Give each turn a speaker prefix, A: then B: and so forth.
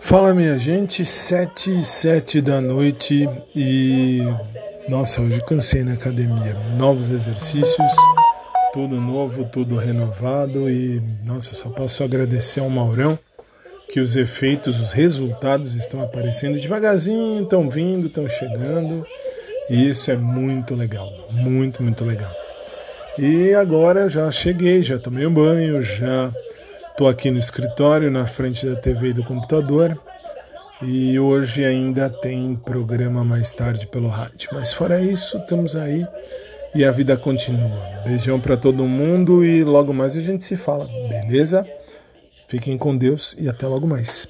A: Fala minha gente, sete e sete da noite e nossa, hoje cansei na academia. Novos exercícios, tudo novo, tudo renovado e nossa, só posso agradecer ao Maurão que os efeitos, os resultados estão aparecendo devagarzinho, estão vindo, estão chegando e isso é muito legal, muito, muito legal. E agora já cheguei, já tomei um banho, já Estou aqui no escritório, na frente da TV e do computador. E hoje ainda tem programa mais tarde pelo rádio. Mas fora isso, estamos aí e a vida continua. Beijão para todo mundo e logo mais a gente se fala, beleza? Fiquem com Deus e até logo mais.